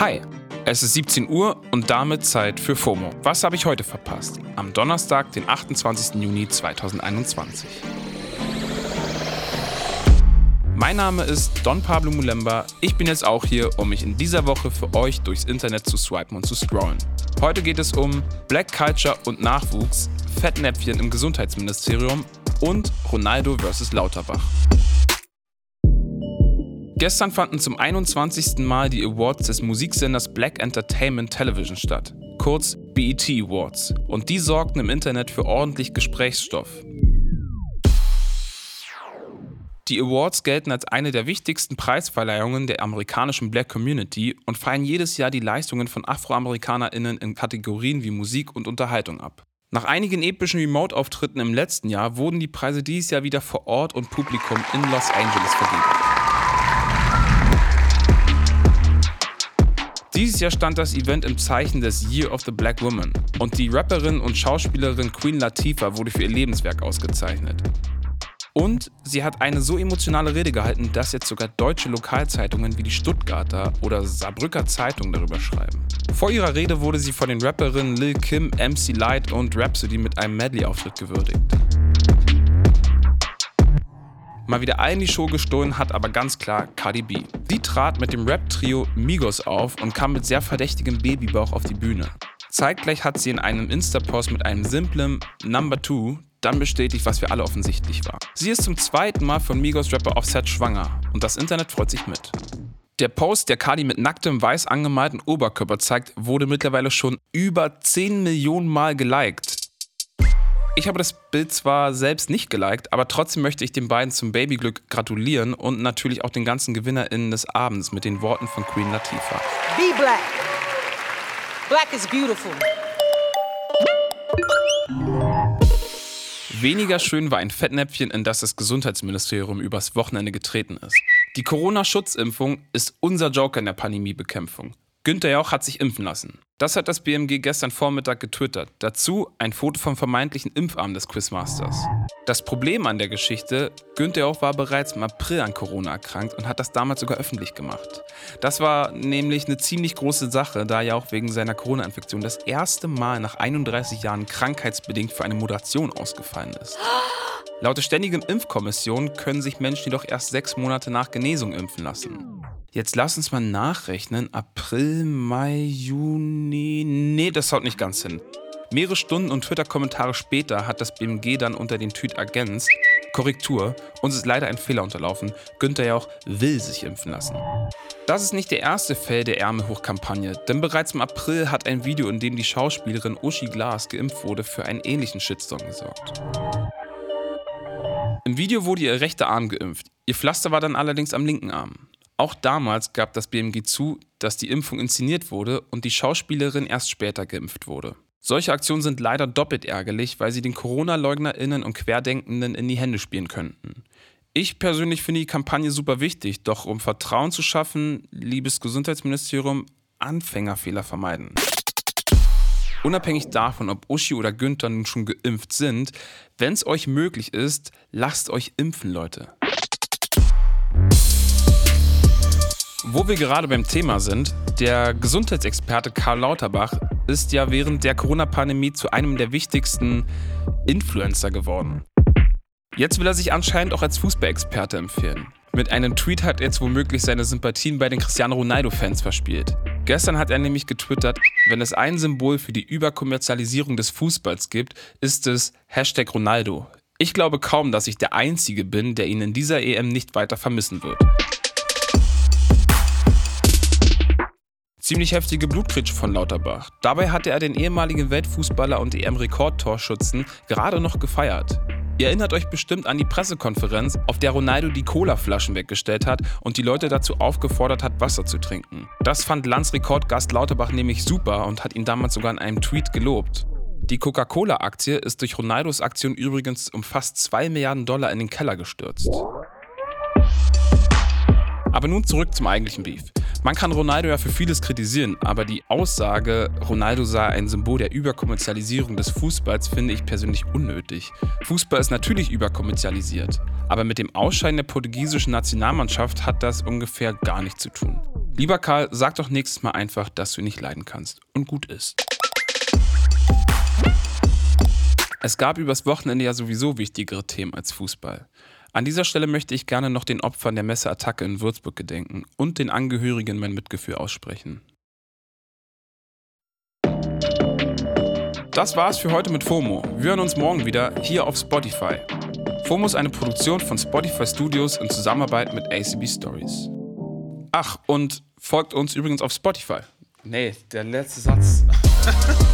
Hi, es ist 17 Uhr und damit Zeit für FOMO. Was habe ich heute verpasst? Am Donnerstag, den 28. Juni 2021. Mein Name ist Don Pablo Mulemba. Ich bin jetzt auch hier, um mich in dieser Woche für euch durchs Internet zu swipen und zu scrollen. Heute geht es um Black Culture und Nachwuchs, Fettnäpfchen im Gesundheitsministerium und Ronaldo vs. Lauterbach. Gestern fanden zum 21. Mal die Awards des Musiksenders Black Entertainment Television statt, kurz BET Awards, und die sorgten im Internet für ordentlich Gesprächsstoff. Die Awards gelten als eine der wichtigsten Preisverleihungen der amerikanischen Black Community und feiern jedes Jahr die Leistungen von AfroamerikanerInnen in Kategorien wie Musik und Unterhaltung ab. Nach einigen epischen Remote-Auftritten im letzten Jahr wurden die Preise dieses Jahr wieder vor Ort und Publikum in Los Angeles vergeben. Dieses Jahr stand das Event im Zeichen des Year of the Black Woman und die Rapperin und Schauspielerin Queen Latifah wurde für ihr Lebenswerk ausgezeichnet. Und sie hat eine so emotionale Rede gehalten, dass jetzt sogar deutsche Lokalzeitungen wie die Stuttgarter oder Saarbrücker Zeitung darüber schreiben. Vor ihrer Rede wurde sie von den Rapperinnen Lil Kim, MC Light und Rhapsody mit einem Medley-Auftritt gewürdigt. Mal wieder allen die Show gestohlen hat aber ganz klar Cardi B. Sie trat mit dem Rap-Trio Migos auf und kam mit sehr verdächtigem Babybauch auf die Bühne. Zeitgleich hat sie in einem Insta-Post mit einem simplen Number 2 dann bestätigt, was für alle offensichtlich war. Sie ist zum zweiten Mal von Migos Rapper Offset schwanger und das Internet freut sich mit. Der Post, der Cardi mit nacktem, weiß angemalten Oberkörper zeigt, wurde mittlerweile schon über 10 Millionen Mal geliked. Ich habe das Bild zwar selbst nicht geliked, aber trotzdem möchte ich den beiden zum Babyglück gratulieren und natürlich auch den ganzen GewinnerInnen des Abends mit den Worten von Queen Latifah. Be black. Black is beautiful. Weniger schön war ein Fettnäpfchen, in das das Gesundheitsministerium übers Wochenende getreten ist. Die Corona-Schutzimpfung ist unser Joker in der Pandemiebekämpfung. Günther Jauch hat sich impfen lassen. Das hat das BMG gestern Vormittag getwittert. Dazu ein Foto vom vermeintlichen Impfarm des Quizmasters. Das Problem an der Geschichte, Günther Jauch war bereits im April an Corona erkrankt und hat das damals sogar öffentlich gemacht. Das war nämlich eine ziemlich große Sache, da er auch wegen seiner Corona-Infektion das erste Mal nach 31 Jahren krankheitsbedingt für eine Moderation ausgefallen ist. Laut der Ständigen Impfkommission können sich Menschen jedoch erst sechs Monate nach Genesung impfen lassen. Jetzt lass uns mal nachrechnen. April, Mai, Juni. Nee, das haut nicht ganz hin. Mehrere Stunden und Twitter-Kommentare später hat das BMG dann unter den Tweet ergänzt. Korrektur, uns ist leider ein Fehler unterlaufen. Günther Jauch will sich impfen lassen. Das ist nicht der erste Fall der Ärmelhoch-Kampagne, denn bereits im April hat ein Video, in dem die Schauspielerin Uschi Glas geimpft wurde, für einen ähnlichen Shitstorm gesorgt. Im Video wurde ihr rechter Arm geimpft. Ihr Pflaster war dann allerdings am linken Arm. Auch damals gab das BMG zu, dass die Impfung inszeniert wurde und die Schauspielerin erst später geimpft wurde. Solche Aktionen sind leider doppelt ärgerlich, weil sie den Corona-LeugnerInnen und Querdenkenden in die Hände spielen könnten. Ich persönlich finde die Kampagne super wichtig, doch um Vertrauen zu schaffen, liebes Gesundheitsministerium, Anfängerfehler vermeiden. Unabhängig davon, ob Uschi oder Günther nun schon geimpft sind, wenn es euch möglich ist, lasst euch impfen, Leute. Wo wir gerade beim Thema sind, der Gesundheitsexperte Karl Lauterbach ist ja während der Corona-Pandemie zu einem der wichtigsten Influencer geworden. Jetzt will er sich anscheinend auch als Fußballexperte empfehlen. Mit einem Tweet hat er jetzt womöglich seine Sympathien bei den Cristiano Ronaldo-Fans verspielt. Gestern hat er nämlich getwittert, wenn es ein Symbol für die Überkommerzialisierung des Fußballs gibt, ist es Hashtag Ronaldo. Ich glaube kaum, dass ich der Einzige bin, der ihn in dieser EM nicht weiter vermissen wird. Ziemlich heftige Blutkritsche von Lauterbach. Dabei hatte er den ehemaligen Weltfußballer und EM-Rekordtorschützen gerade noch gefeiert. Ihr erinnert euch bestimmt an die Pressekonferenz, auf der Ronaldo die Colaflaschen weggestellt hat und die Leute dazu aufgefordert hat, Wasser zu trinken. Das fand Landsrekordgast Lauterbach nämlich super und hat ihn damals sogar in einem Tweet gelobt. Die Coca-Cola-Aktie ist durch Ronaldos Aktion übrigens um fast 2 Milliarden Dollar in den Keller gestürzt. Aber nun zurück zum eigentlichen Beef. Man kann Ronaldo ja für vieles kritisieren, aber die Aussage, Ronaldo sei ein Symbol der Überkommerzialisierung des Fußballs, finde ich persönlich unnötig. Fußball ist natürlich überkommerzialisiert, aber mit dem Ausscheiden der portugiesischen Nationalmannschaft hat das ungefähr gar nichts zu tun. Lieber Karl, sag doch nächstes Mal einfach, dass du nicht leiden kannst und gut ist. Es gab übers Wochenende ja sowieso wichtigere Themen als Fußball. An dieser Stelle möchte ich gerne noch den Opfern der Messeattacke in Würzburg gedenken und den Angehörigen mein Mitgefühl aussprechen. Das war's für heute mit FOMO. Wir hören uns morgen wieder hier auf Spotify. FOMO ist eine Produktion von Spotify Studios in Zusammenarbeit mit ACB Stories. Ach, und folgt uns übrigens auf Spotify. Nee, der letzte Satz.